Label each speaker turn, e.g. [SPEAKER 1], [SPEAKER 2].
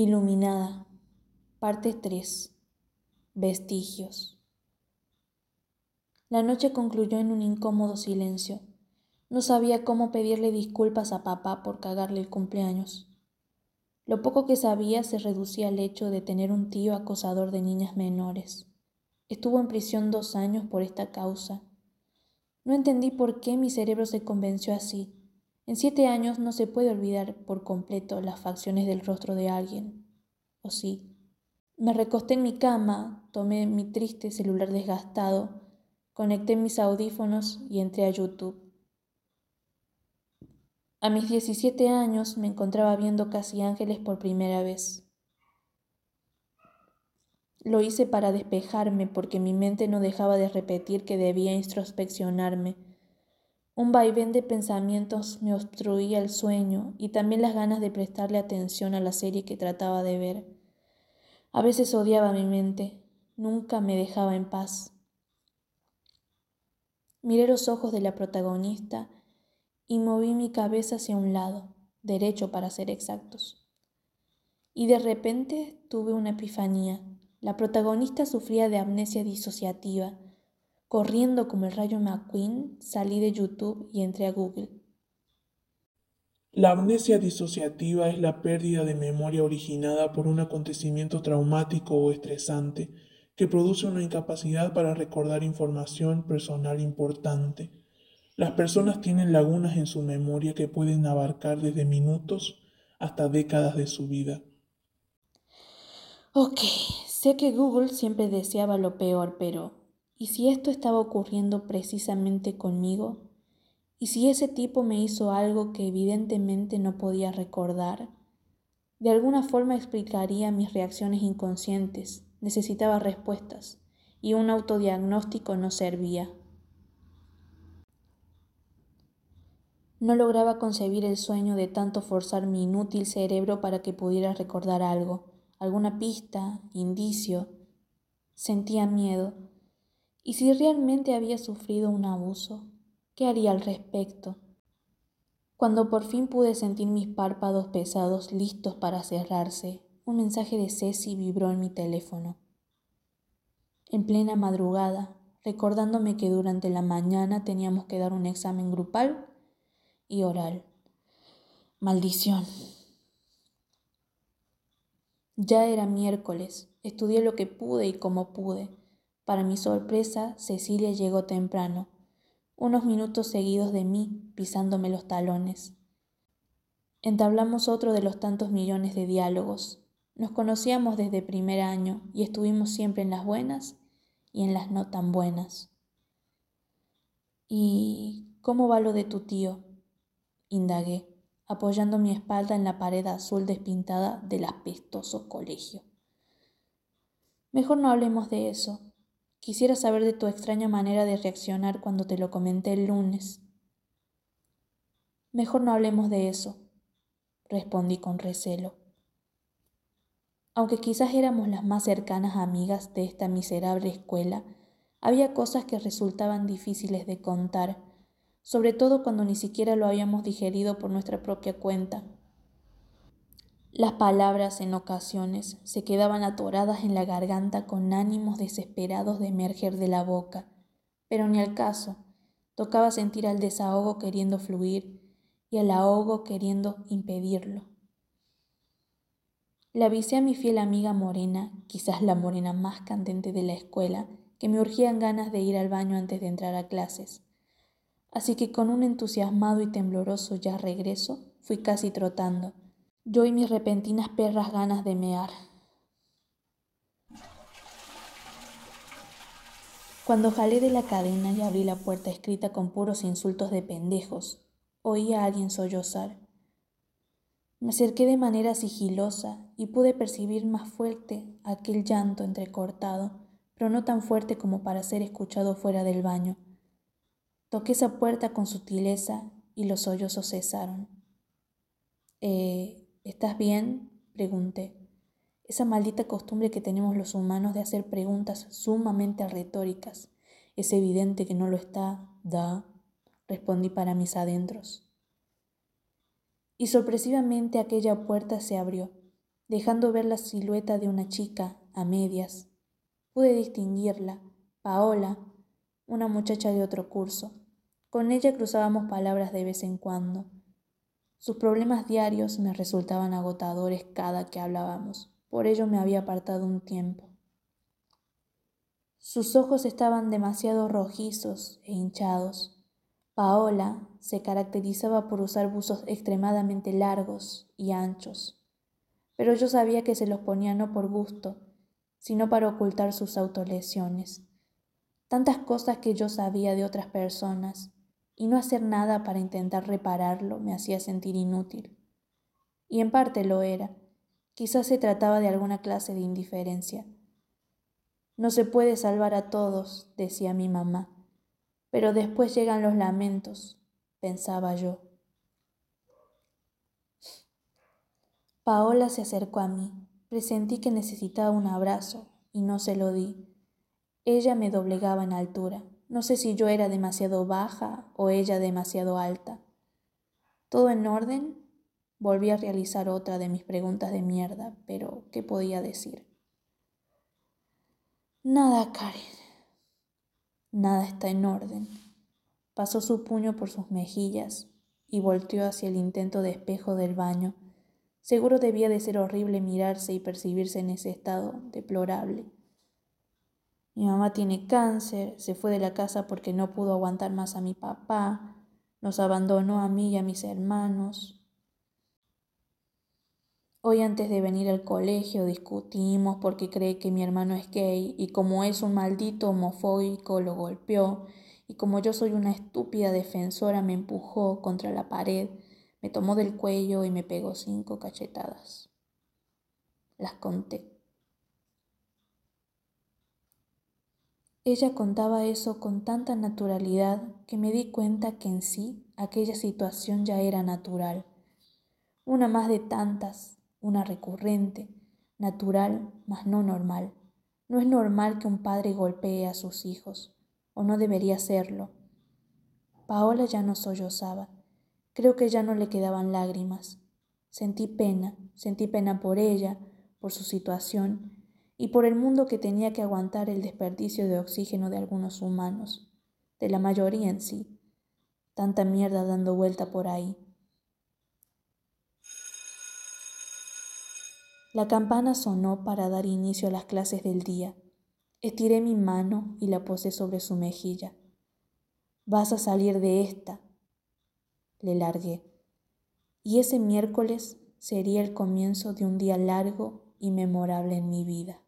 [SPEAKER 1] Iluminada. Parte 3. Vestigios. La noche concluyó en un incómodo silencio. No sabía cómo pedirle disculpas a papá por cagarle el cumpleaños. Lo poco que sabía se reducía al hecho de tener un tío acosador de niñas menores. Estuvo en prisión dos años por esta causa. No entendí por qué mi cerebro se convenció así. En siete años no se puede olvidar por completo las facciones del rostro de alguien. ¿O sí? Me recosté en mi cama, tomé mi triste celular desgastado, conecté mis audífonos y entré a YouTube. A mis 17 años me encontraba viendo Casi Ángeles por primera vez. Lo hice para despejarme porque mi mente no dejaba de repetir que debía introspeccionarme un vaivén de pensamientos me obstruía el sueño y también las ganas de prestarle atención a la serie que trataba de ver. A veces odiaba mi mente, nunca me dejaba en paz. Miré los ojos de la protagonista y moví mi cabeza hacia un lado, derecho para ser exactos. Y de repente tuve una epifanía. La protagonista sufría de amnesia disociativa Corriendo como el rayo McQueen, salí de YouTube y entré a Google.
[SPEAKER 2] La amnesia disociativa es la pérdida de memoria originada por un acontecimiento traumático o estresante que produce una incapacidad para recordar información personal importante. Las personas tienen lagunas en su memoria que pueden abarcar desde minutos hasta décadas de su vida.
[SPEAKER 1] Ok, sé que Google siempre deseaba lo peor, pero ¿Y si esto estaba ocurriendo precisamente conmigo? ¿Y si ese tipo me hizo algo que evidentemente no podía recordar? De alguna forma explicaría mis reacciones inconscientes. Necesitaba respuestas y un autodiagnóstico no servía. No lograba concebir el sueño de tanto forzar mi inútil cerebro para que pudiera recordar algo, alguna pista, indicio. Sentía miedo y si realmente había sufrido un abuso, ¿qué haría al respecto? Cuando por fin pude sentir mis párpados pesados listos para cerrarse, un mensaje de Ceci vibró en mi teléfono. En plena madrugada, recordándome que durante la mañana teníamos que dar un examen grupal y oral. Maldición. Ya era miércoles, estudié lo que pude y como pude para mi sorpresa, Cecilia llegó temprano, unos minutos seguidos de mí, pisándome los talones. Entablamos otro de los tantos millones de diálogos. Nos conocíamos desde primer año y estuvimos siempre en las buenas y en las no tan buenas. ¿Y cómo va lo de tu tío? indagué, apoyando mi espalda en la pared azul despintada del apestoso colegio. Mejor no hablemos de eso, Quisiera saber de tu extraña manera de reaccionar cuando te lo comenté el lunes. Mejor no hablemos de eso, respondí con recelo. Aunque quizás éramos las más cercanas amigas de esta miserable escuela, había cosas que resultaban difíciles de contar, sobre todo cuando ni siquiera lo habíamos digerido por nuestra propia cuenta. Las palabras en ocasiones se quedaban atoradas en la garganta con ánimos desesperados de emerger de la boca, pero ni al caso. Tocaba sentir al desahogo queriendo fluir y al ahogo queriendo impedirlo. Le avisé a mi fiel amiga Morena, quizás la morena más candente de la escuela, que me urgían ganas de ir al baño antes de entrar a clases. Así que con un entusiasmado y tembloroso ya regreso, fui casi trotando yo y mis repentinas perras ganas de mear. Cuando jalé de la cadena y abrí la puerta escrita con puros insultos de pendejos, oí a alguien sollozar. Me acerqué de manera sigilosa y pude percibir más fuerte aquel llanto entrecortado, pero no tan fuerte como para ser escuchado fuera del baño. Toqué esa puerta con sutileza y los sollozos cesaron. Eh, ¿Estás bien? pregunté. Esa maldita costumbre que tenemos los humanos de hacer preguntas sumamente retóricas. Es evidente que no lo está, da, respondí para mis adentros. Y sorpresivamente aquella puerta se abrió. dejando ver la silueta de una chica a medias. Pude distinguirla, Paola, una muchacha de otro curso. Con ella cruzábamos palabras de vez en cuando. Sus problemas diarios me resultaban agotadores cada que hablábamos, por ello me había apartado un tiempo. Sus ojos estaban demasiado rojizos e hinchados. Paola se caracterizaba por usar buzos extremadamente largos y anchos, pero yo sabía que se los ponía no por gusto, sino para ocultar sus autolesiones. Tantas cosas que yo sabía de otras personas y no hacer nada para intentar repararlo me hacía sentir inútil. Y en parte lo era. Quizás se trataba de alguna clase de indiferencia. No se puede salvar a todos, decía mi mamá, pero después llegan los lamentos, pensaba yo. Paola se acercó a mí. Presentí que necesitaba un abrazo y no se lo di. Ella me doblegaba en altura. No sé si yo era demasiado baja o ella demasiado alta. ¿Todo en orden? Volví a realizar otra de mis preguntas de mierda, pero ¿qué podía decir? Nada, Karen. Nada está en orden. Pasó su puño por sus mejillas y volteó hacia el intento de espejo del baño. Seguro debía de ser horrible mirarse y percibirse en ese estado deplorable. Mi mamá tiene cáncer, se fue de la casa porque no pudo aguantar más a mi papá, nos abandonó a mí y a mis hermanos. Hoy antes de venir al colegio discutimos porque cree que mi hermano es gay y como es un maldito homofóbico lo golpeó y como yo soy una estúpida defensora me empujó contra la pared, me tomó del cuello y me pegó cinco cachetadas. Las conté. Ella contaba eso con tanta naturalidad que me di cuenta que en sí aquella situación ya era natural. Una más de tantas, una recurrente, natural, mas no normal. No es normal que un padre golpee a sus hijos, o no debería serlo. Paola ya no sollozaba. Creo que ya no le quedaban lágrimas. Sentí pena, sentí pena por ella, por su situación, y por el mundo que tenía que aguantar el desperdicio de oxígeno de algunos humanos, de la mayoría en sí, tanta mierda dando vuelta por ahí. La campana sonó para dar inicio a las clases del día. Estiré mi mano y la posé sobre su mejilla. Vas a salir de esta, le largué. Y ese miércoles sería el comienzo de un día largo y memorable en mi vida.